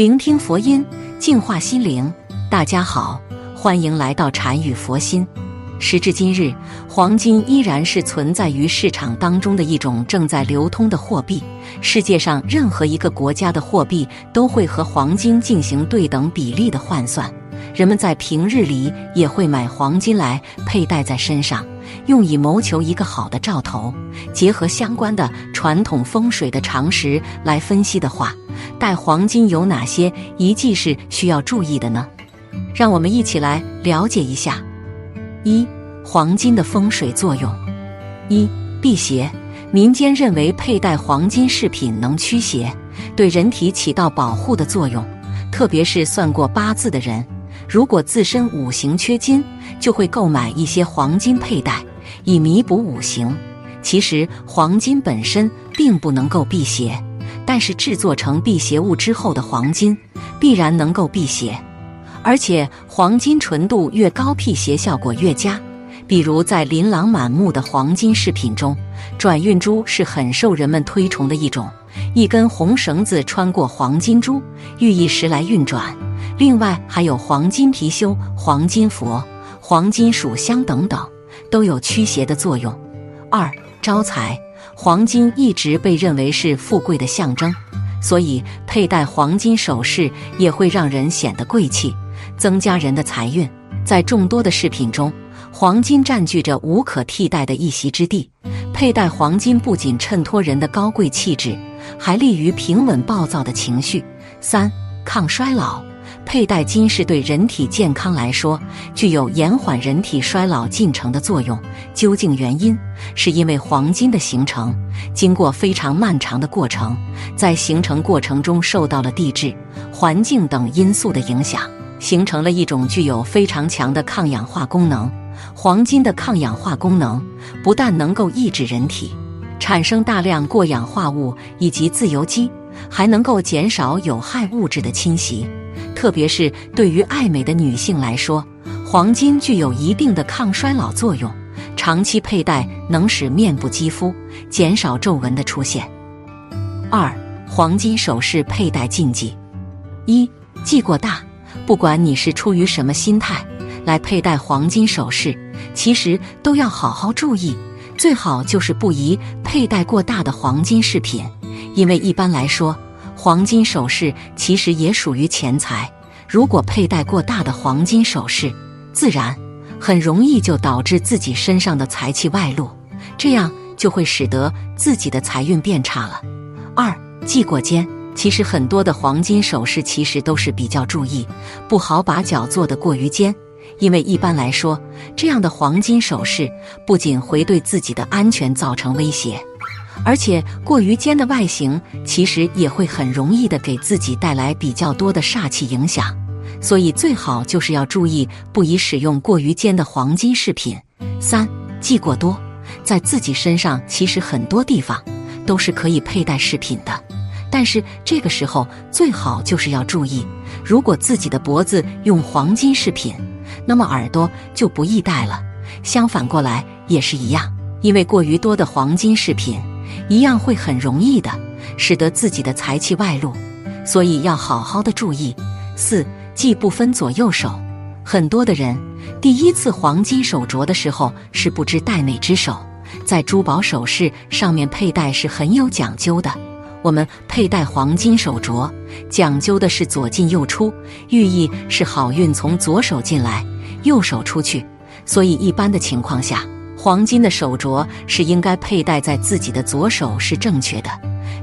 聆听佛音，净化心灵。大家好，欢迎来到禅语佛心。时至今日，黄金依然是存在于市场当中的一种正在流通的货币。世界上任何一个国家的货币都会和黄金进行对等比例的换算。人们在平日里也会买黄金来佩戴在身上，用以谋求一个好的兆头。结合相关的传统风水的常识来分析的话，戴黄金有哪些遗迹是需要注意的呢？让我们一起来了解一下。一、黄金的风水作用。一、辟邪。民间认为佩戴黄金饰品能驱邪，对人体起到保护的作用。特别是算过八字的人，如果自身五行缺金，就会购买一些黄金佩戴，以弥补五行。其实黄金本身并不能够辟邪，但是制作成辟邪物之后的黄金，必然能够辟邪。而且黄金纯度越高，辟邪效果越佳。比如在琳琅满目的黄金饰品中，转运珠是很受人们推崇的一种。一根红绳子穿过黄金珠，寓意时来运转。另外还有黄金貔貅、黄金佛、黄金属香等等，都有驱邪的作用。二招财，黄金一直被认为是富贵的象征，所以佩戴黄金首饰也会让人显得贵气，增加人的财运。在众多的饰品中，黄金占据着无可替代的一席之地。佩戴黄金不仅衬托人的高贵气质，还利于平稳暴躁的情绪。三、抗衰老。佩戴金饰对人体健康来说具有延缓人体衰老进程的作用。究竟原因，是因为黄金的形成经过非常漫长的过程，在形成过程中受到了地质、环境等因素的影响。形成了一种具有非常强的抗氧化功能。黄金的抗氧化功能不但能够抑制人体产生大量过氧化物以及自由基，还能够减少有害物质的侵袭。特别是对于爱美的女性来说，黄金具有一定的抗衰老作用。长期佩戴能使面部肌肤减少皱纹的出现。二、黄金首饰佩戴禁忌：一、忌过大。不管你是出于什么心态来佩戴黄金首饰，其实都要好好注意，最好就是不宜佩戴过大的黄金饰品，因为一般来说，黄金首饰其实也属于钱财。如果佩戴过大的黄金首饰，自然很容易就导致自己身上的财气外露，这样就会使得自己的财运变差了。二忌过肩。其实很多的黄金首饰其实都是比较注意，不好把脚做得过于尖，因为一般来说，这样的黄金首饰不仅会对自己的安全造成威胁，而且过于尖的外形其实也会很容易的给自己带来比较多的煞气影响。所以最好就是要注意，不宜使用过于尖的黄金饰品。三忌过多，在自己身上其实很多地方都是可以佩戴饰品的。但是这个时候最好就是要注意，如果自己的脖子用黄金饰品，那么耳朵就不易戴了。相反过来也是一样，因为过于多的黄金饰品，一样会很容易的使得自己的财气外露，所以要好好的注意。四忌不分左右手，很多的人第一次黄金手镯的时候是不知戴哪只手，在珠宝首饰上面佩戴是很有讲究的。我们佩戴黄金手镯，讲究的是左进右出，寓意是好运从左手进来，右手出去。所以一般的情况下，黄金的手镯是应该佩戴在自己的左手是正确的，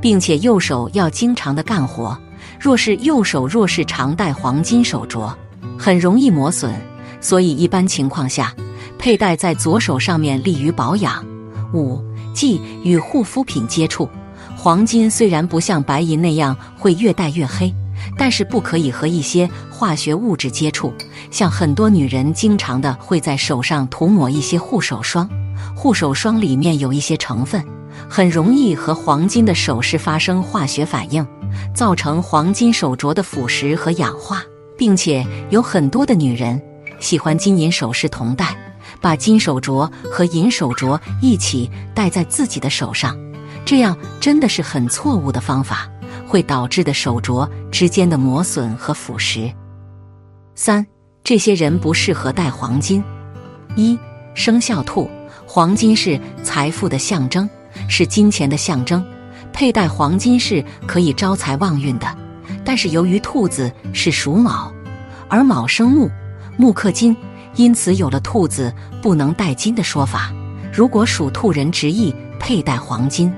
并且右手要经常的干活。若是右手若是常戴黄金手镯，很容易磨损。所以一般情况下，佩戴在左手上面利于保养。五忌与护肤品接触。黄金虽然不像白银那样会越戴越黑，但是不可以和一些化学物质接触。像很多女人经常的会在手上涂抹一些护手霜，护手霜里面有一些成分，很容易和黄金的首饰发生化学反应，造成黄金手镯的腐蚀和氧化。并且有很多的女人喜欢金银首饰同戴，把金手镯和银手镯一起戴在自己的手上。这样真的是很错误的方法，会。导致的手镯之间的磨损和腐蚀。三，这些人不适合戴黄金。一，生肖兔，黄金是财富的象征，是金钱的象征，佩戴黄金是可以招财旺运的。但是由于兔子是属卯，而卯生木，木克金，因此有了兔子不能戴金的说法。如果属兔人执意佩戴黄金，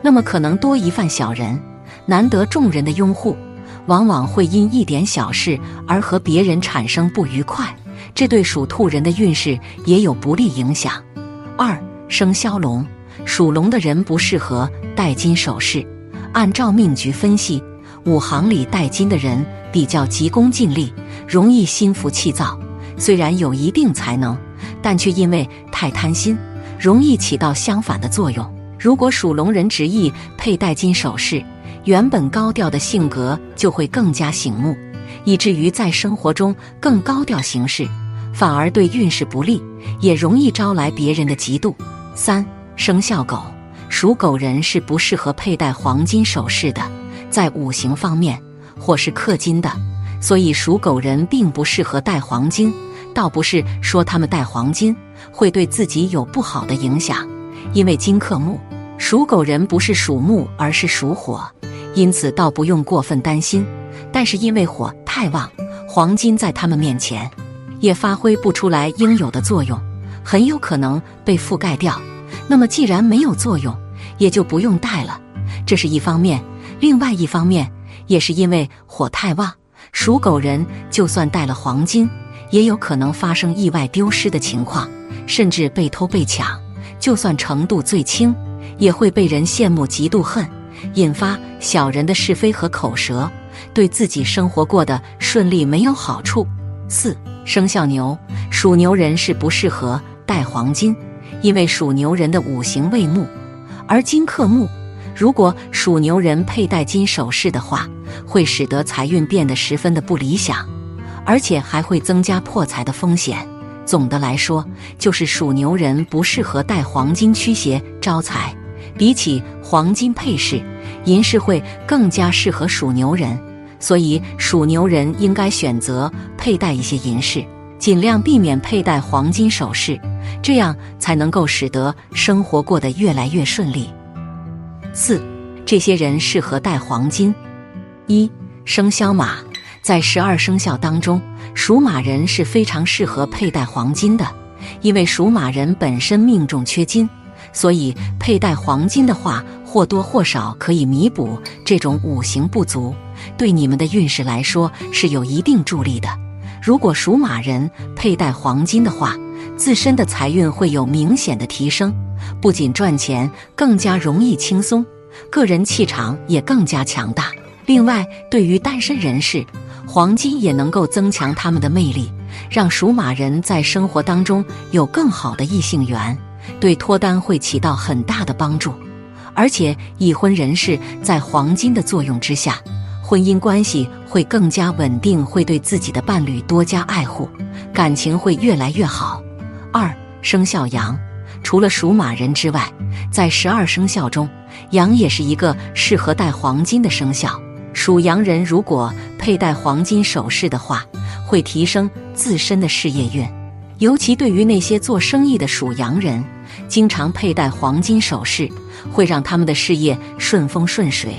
那么可能多一犯小人，难得众人的拥护。往往会因一点小事而和别人产生不愉快，这对属兔人的运势也有不利影响。二生肖龙，属龙的人不适合戴金首饰。按照命局分析，五行里戴金的人比较急功近利，容易心浮气躁。虽然有一定才能，但却因为太贪心，容易起到相反的作用。如果属龙人执意佩戴金首饰，原本高调的性格就会更加醒目，以至于在生活中更高调行事，反而对运势不利，也容易招来别人的嫉妒。三生肖狗，属狗人是不适合佩戴黄金首饰的，在五行方面或是克金的，所以属狗人并不适合戴黄金。倒不是说他们戴黄金会对自己有不好的影响，因为金克木，属狗人不是属木，而是属火。因此，倒不用过分担心。但是，因为火太旺，黄金在他们面前也发挥不出来应有的作用，很有可能被覆盖掉。那么，既然没有作用，也就不用带了。这是一方面。另外一方面，也是因为火太旺，属狗人就算带了黄金，也有可能发生意外丢失的情况，甚至被偷被抢。就算程度最轻，也会被人羡慕、嫉妒、恨。引发小人的是非和口舌，对自己生活过得顺利没有好处。四生肖牛，属牛人是不适合戴黄金，因为属牛人的五行为木，而金克木。如果属牛人佩戴金首饰的话，会使得财运变得十分的不理想，而且还会增加破财的风险。总的来说，就是属牛人不适合戴黄金驱邪招财。比起黄金配饰，银饰会更加适合属牛人，所以属牛人应该选择佩戴一些银饰，尽量避免佩戴黄金首饰，这样才能够使得生活过得越来越顺利。四，这些人适合戴黄金。一，生肖马，在十二生肖当中，属马人是非常适合佩戴黄金的，因为属马人本身命中缺金。所以佩戴黄金的话，或多或少可以弥补这种五行不足，对你们的运势来说是有一定助力的。如果属马人佩戴黄金的话，自身的财运会有明显的提升，不仅赚钱更加容易轻松，个人气场也更加强大。另外，对于单身人士，黄金也能够增强他们的魅力，让属马人在生活当中有更好的异性缘。对脱单会起到很大的帮助，而且已婚人士在黄金的作用之下，婚姻关系会更加稳定，会对自己的伴侣多加爱护，感情会越来越好。二生肖羊，除了属马人之外，在十二生肖中，羊也是一个适合戴黄金的生肖。属羊人如果佩戴黄金首饰的话，会提升自身的事业运。尤其对于那些做生意的属羊人，经常佩戴黄金首饰，会让他们的事业顺风顺水，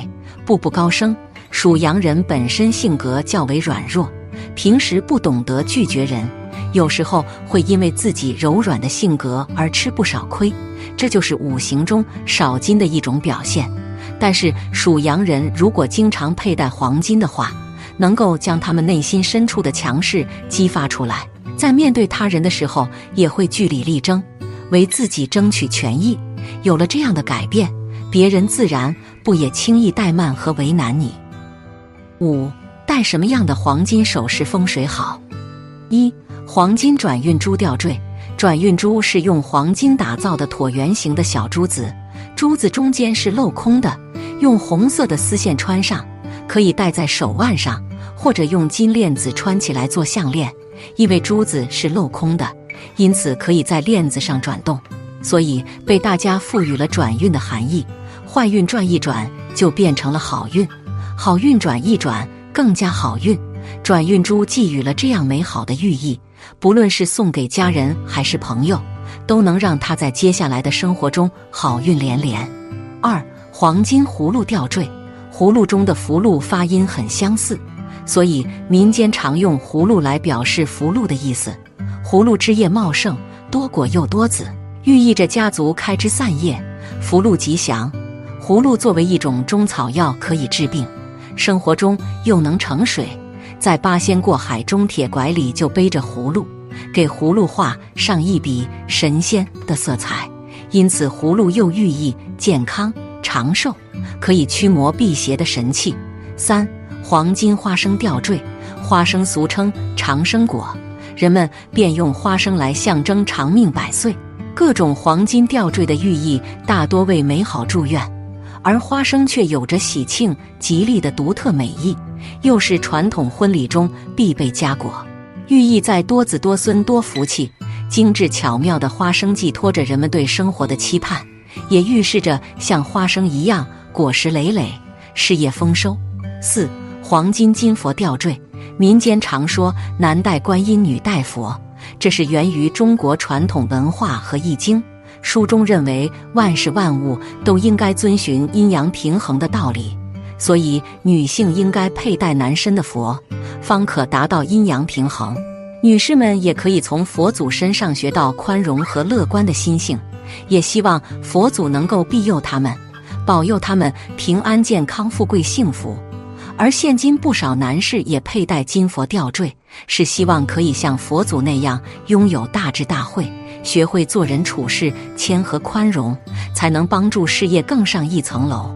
步步高升。属羊人本身性格较为软弱，平时不懂得拒绝人，有时候会因为自己柔软的性格而吃不少亏，这就是五行中少金的一种表现。但是属羊人如果经常佩戴黄金的话，能够将他们内心深处的强势激发出来。在面对他人的时候，也会据理力争，为自己争取权益。有了这样的改变，别人自然不也轻易怠慢和为难你。五，戴什么样的黄金首饰风水好？一，黄金转运珠吊坠。转运珠是用黄金打造的椭圆形的小珠子，珠子中间是镂空的，用红色的丝线穿上，可以戴在手腕上，或者用金链子穿起来做项链。因为珠子是镂空的，因此可以在链子上转动，所以被大家赋予了转运的含义。坏运转一转就变成了好运，好运转一转，更加好运。转运珠寄予了这样美好的寓意，不论是送给家人还是朋友，都能让他在接下来的生活中好运连连。二、黄金葫芦吊坠，葫芦中的福禄发音很相似，所以民间常用葫芦来表示福禄的意思。葫芦枝叶茂盛，多果又多籽，寓意着家族开枝散叶，福禄吉祥。葫芦作为一种中草药，可以治病，生活中又能盛水。在八仙过海中，铁拐李就背着葫芦，给葫芦画上一笔神仙的色彩，因此葫芦又寓意健康长寿，可以驱魔辟邪的神器。三黄金花生吊坠，花生俗称长生果，人们便用花生来象征长命百岁。各种黄金吊坠的寓意大多为美好祝愿，而花生却有着喜庆吉利的独特美意。又是传统婚礼中必备佳果，寓意在多子多孙多福气。精致巧妙的花生寄托着人们对生活的期盼，也预示着像花生一样果实累累，事业丰收。四黄金金佛吊坠，民间常说男戴观音，女戴佛，这是源于中国传统文化和易经。书中认为万事万物都应该遵循阴阳平衡的道理。所以，女性应该佩戴男身的佛，方可达到阴阳平衡。女士们也可以从佛祖身上学到宽容和乐观的心性，也希望佛祖能够庇佑他们，保佑他们平安健康、富贵幸福。而现今不少男士也佩戴金佛吊坠，是希望可以像佛祖那样拥有大智大慧，学会做人处事谦和宽容，才能帮助事业更上一层楼。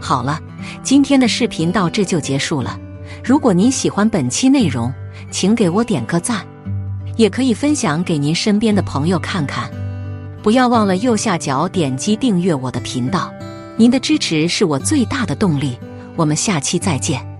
好了。今天的视频到这就结束了。如果您喜欢本期内容，请给我点个赞，也可以分享给您身边的朋友看看。不要忘了右下角点击订阅我的频道，您的支持是我最大的动力。我们下期再见。